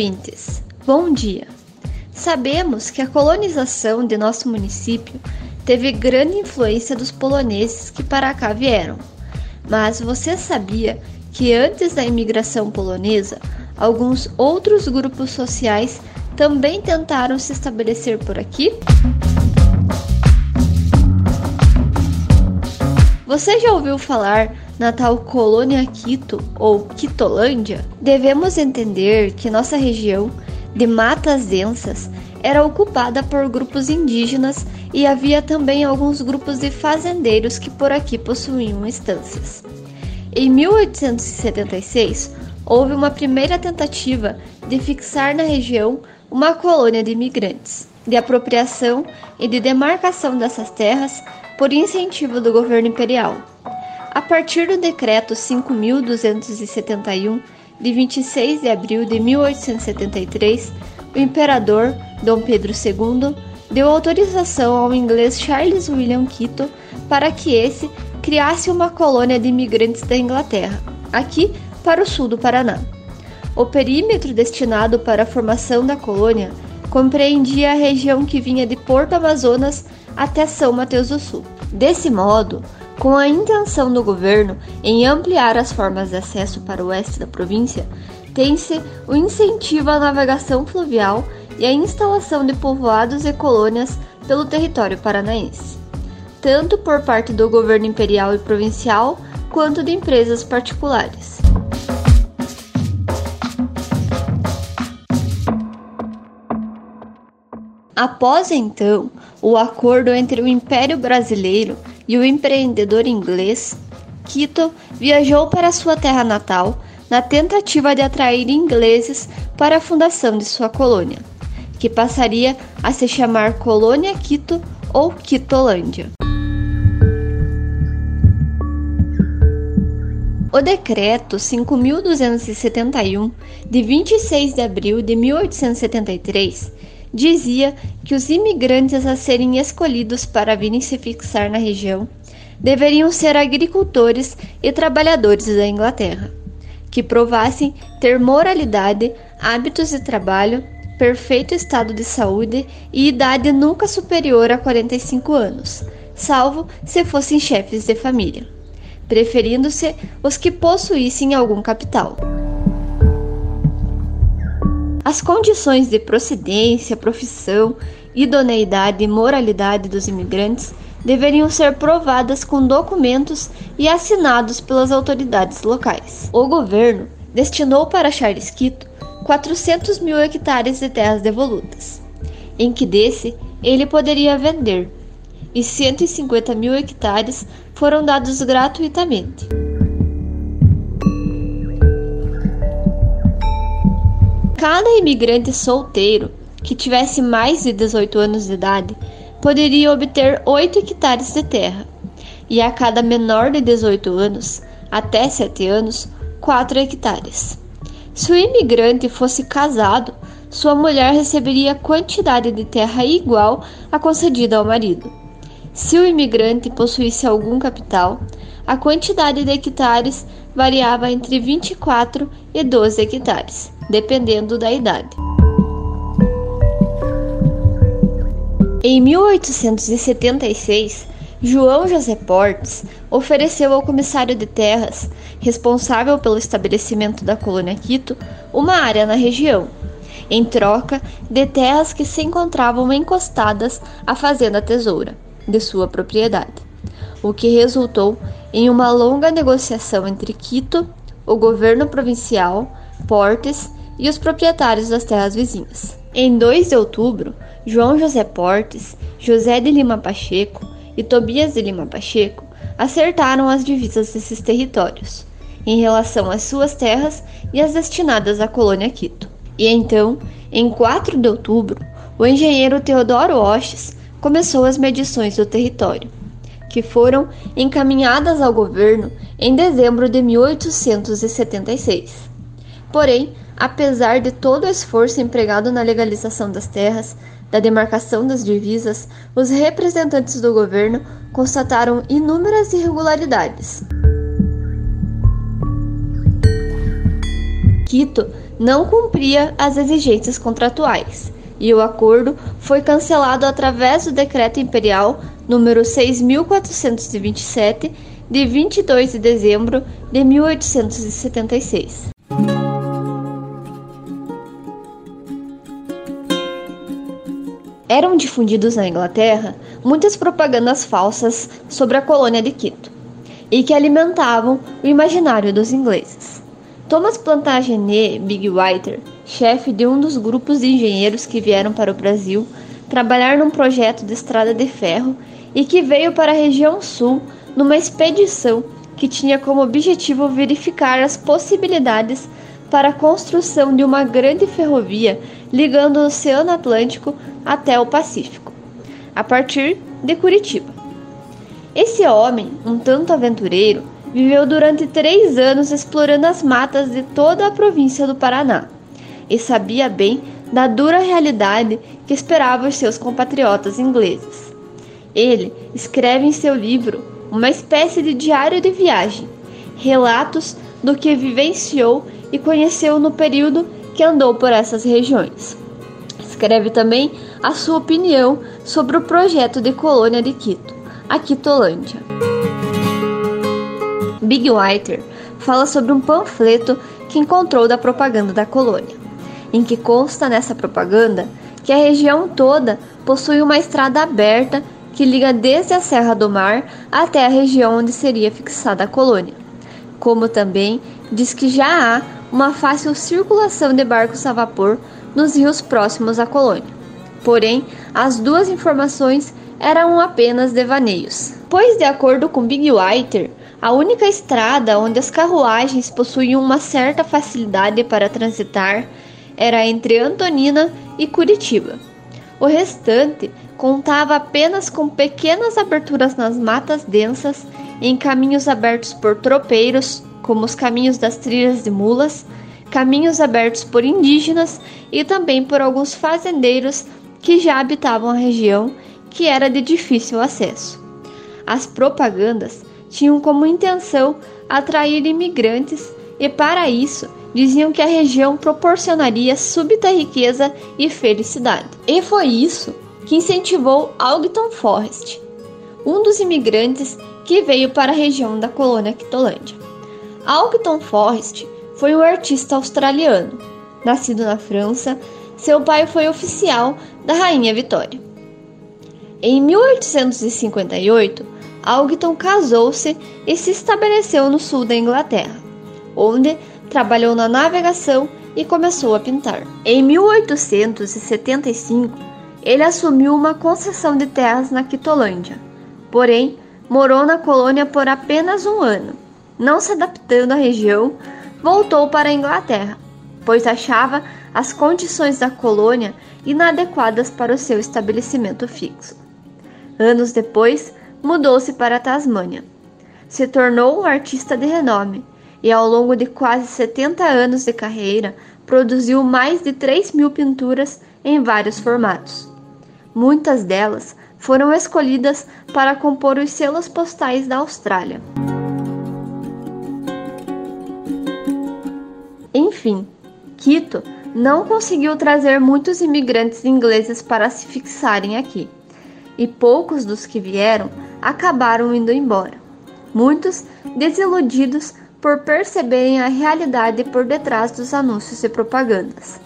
ouvintes. Bom dia. Sabemos que a colonização de nosso município teve grande influência dos poloneses que para cá vieram. Mas você sabia que antes da imigração polonesa, alguns outros grupos sociais também tentaram se estabelecer por aqui? Você já ouviu falar na tal colônia Quito ou Quitolândia? Devemos entender que nossa região de matas densas era ocupada por grupos indígenas e havia também alguns grupos de fazendeiros que por aqui possuíam estâncias. Em 1876, houve uma primeira tentativa de fixar na região uma colônia de imigrantes, de apropriação e de demarcação dessas terras por incentivo do governo imperial. A partir do decreto 5271 de 26 de abril de 1873, o imperador Dom Pedro II deu autorização ao inglês Charles William Quito para que esse criasse uma colônia de imigrantes da Inglaterra, aqui para o sul do Paraná. O perímetro destinado para a formação da colônia compreendia a região que vinha de Porto Amazonas até São Mateus do Sul. Desse modo, com a intenção do governo em ampliar as formas de acesso para o oeste da província, tem-se o incentivo à navegação fluvial e a instalação de povoados e colônias pelo território paranaense, tanto por parte do governo imperial e provincial quanto de empresas particulares. Após então o acordo entre o Império Brasileiro e o empreendedor inglês, Quito viajou para sua terra natal na tentativa de atrair ingleses para a fundação de sua colônia, que passaria a se chamar Colônia Quito ou Quitolândia. O decreto 5271 de 26 de abril de 1873 dizia que os imigrantes a serem escolhidos para virem se fixar na região deveriam ser agricultores e trabalhadores da Inglaterra, que provassem ter moralidade, hábitos de trabalho, perfeito estado de saúde e idade nunca superior a 45 anos, salvo se fossem chefes de família, preferindo-se os que possuíssem algum capital. As condições de procedência, profissão, idoneidade e moralidade dos imigrantes deveriam ser provadas com documentos e assinados pelas autoridades locais. O governo destinou para Charles Quito 400 mil hectares de terras devolutas, em que desse ele poderia vender, e 150 mil hectares foram dados gratuitamente. Cada imigrante solteiro que tivesse mais de 18 anos de idade poderia obter 8 hectares de terra, e a cada menor de 18 anos, até 7 anos, 4 hectares. Se o imigrante fosse casado, sua mulher receberia quantidade de terra igual à concedida ao marido. Se o imigrante possuísse algum capital, a quantidade de hectares variava entre 24 e 12 hectares dependendo da idade. Em 1876, João José Portes ofereceu ao comissário de terras, responsável pelo estabelecimento da colônia Quito, uma área na região, em troca de terras que se encontravam encostadas à fazenda Tesoura, de sua propriedade, o que resultou em uma longa negociação entre Quito, o governo provincial, Portes e os proprietários das terras vizinhas. Em 2 de outubro, João José Portes, José de Lima Pacheco e Tobias de Lima Pacheco acertaram as divisas desses territórios em relação às suas terras e as destinadas à colônia Quito. E então, em 4 de outubro, o engenheiro Teodoro Oches começou as medições do território, que foram encaminhadas ao governo em dezembro de 1876. Porém, apesar de todo o esforço empregado na legalização das terras, da demarcação das divisas, os representantes do governo constataram inúmeras irregularidades. Quito não cumpria as exigências contratuais e o acordo foi cancelado através do decreto imperial número 6427 de 22 de dezembro de 1876. Eram difundidos na Inglaterra muitas propagandas falsas sobre a colônia de Quito e que alimentavam o imaginário dos ingleses. Thomas Plantagenet Bigwiter, chefe de um dos grupos de engenheiros que vieram para o Brasil trabalhar num projeto de estrada de ferro e que veio para a região sul numa expedição que tinha como objetivo verificar as possibilidades para a construção de uma grande ferrovia ligando o Oceano Atlântico até o Pacífico, a partir de Curitiba. Esse homem, um tanto aventureiro, viveu durante três anos explorando as matas de toda a província do Paraná e sabia bem da dura realidade que esperava os seus compatriotas ingleses. Ele escreve em seu livro uma espécie de diário de viagem, relatos do que vivenciou e conheceu no período que andou por essas regiões. Escreve também a sua opinião sobre o projeto de colônia de Quito, a Quitolândia. Big Whiter fala sobre um panfleto que encontrou da propaganda da colônia, em que consta nessa propaganda que a região toda possui uma estrada aberta que liga desde a Serra do Mar até a região onde seria fixada a colônia, como também diz que já há uma fácil circulação de barcos a vapor nos rios próximos à colônia. Porém, as duas informações eram apenas devaneios, pois, de acordo com Big Whiter, a única estrada onde as carruagens possuíam uma certa facilidade para transitar era entre Antonina e Curitiba. O restante contava apenas com pequenas aberturas nas matas densas, em caminhos abertos por tropeiros, como os caminhos das trilhas de mulas, caminhos abertos por indígenas e também por alguns fazendeiros que já habitavam a região, que era de difícil acesso. As propagandas tinham como intenção atrair imigrantes e, para isso, diziam que a região proporcionaria súbita riqueza e felicidade. E foi isso que incentivou Algton Forrest, um dos imigrantes que veio para a região da colônia Quitolândia. Algton Forrest foi um artista australiano. Nascido na França, seu pai foi oficial da Rainha Vitória. Em 1858, Algton casou-se e se estabeleceu no sul da Inglaterra, onde trabalhou na navegação e começou a pintar. Em 1875, ele assumiu uma concessão de terras na Quitolândia, porém morou na colônia por apenas um ano. Não se adaptando à região, voltou para a Inglaterra, pois achava as condições da colônia inadequadas para o seu estabelecimento fixo. Anos depois, mudou-se para a Tasmânia. Se tornou um artista de renome e, ao longo de quase 70 anos de carreira, produziu mais de 3 mil pinturas em vários formatos. Muitas delas foram escolhidas para compor os selos postais da Austrália. Enfim, Quito não conseguiu trazer muitos imigrantes ingleses para se fixarem aqui, e poucos dos que vieram acabaram indo embora. Muitos desiludidos por perceberem a realidade por detrás dos anúncios e propagandas.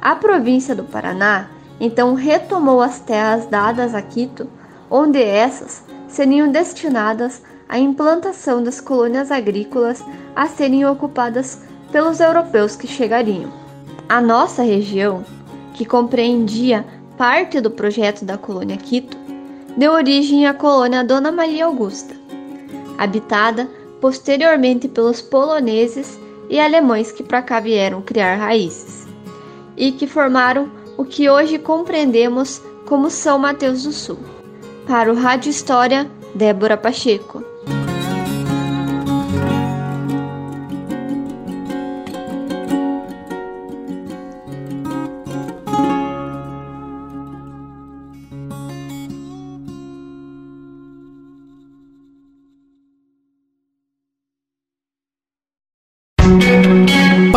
A província do Paraná então retomou as terras dadas a Quito, onde essas seriam destinadas à implantação das colônias agrícolas a serem ocupadas pelos europeus que chegariam. A nossa região, que compreendia parte do projeto da colônia Quito, deu origem à colônia Dona Maria Augusta, habitada posteriormente pelos poloneses e alemães que para cá vieram criar raízes, e que formaram o que hoje compreendemos como São Mateus do Sul. Para o Rádio História, Débora Pacheco.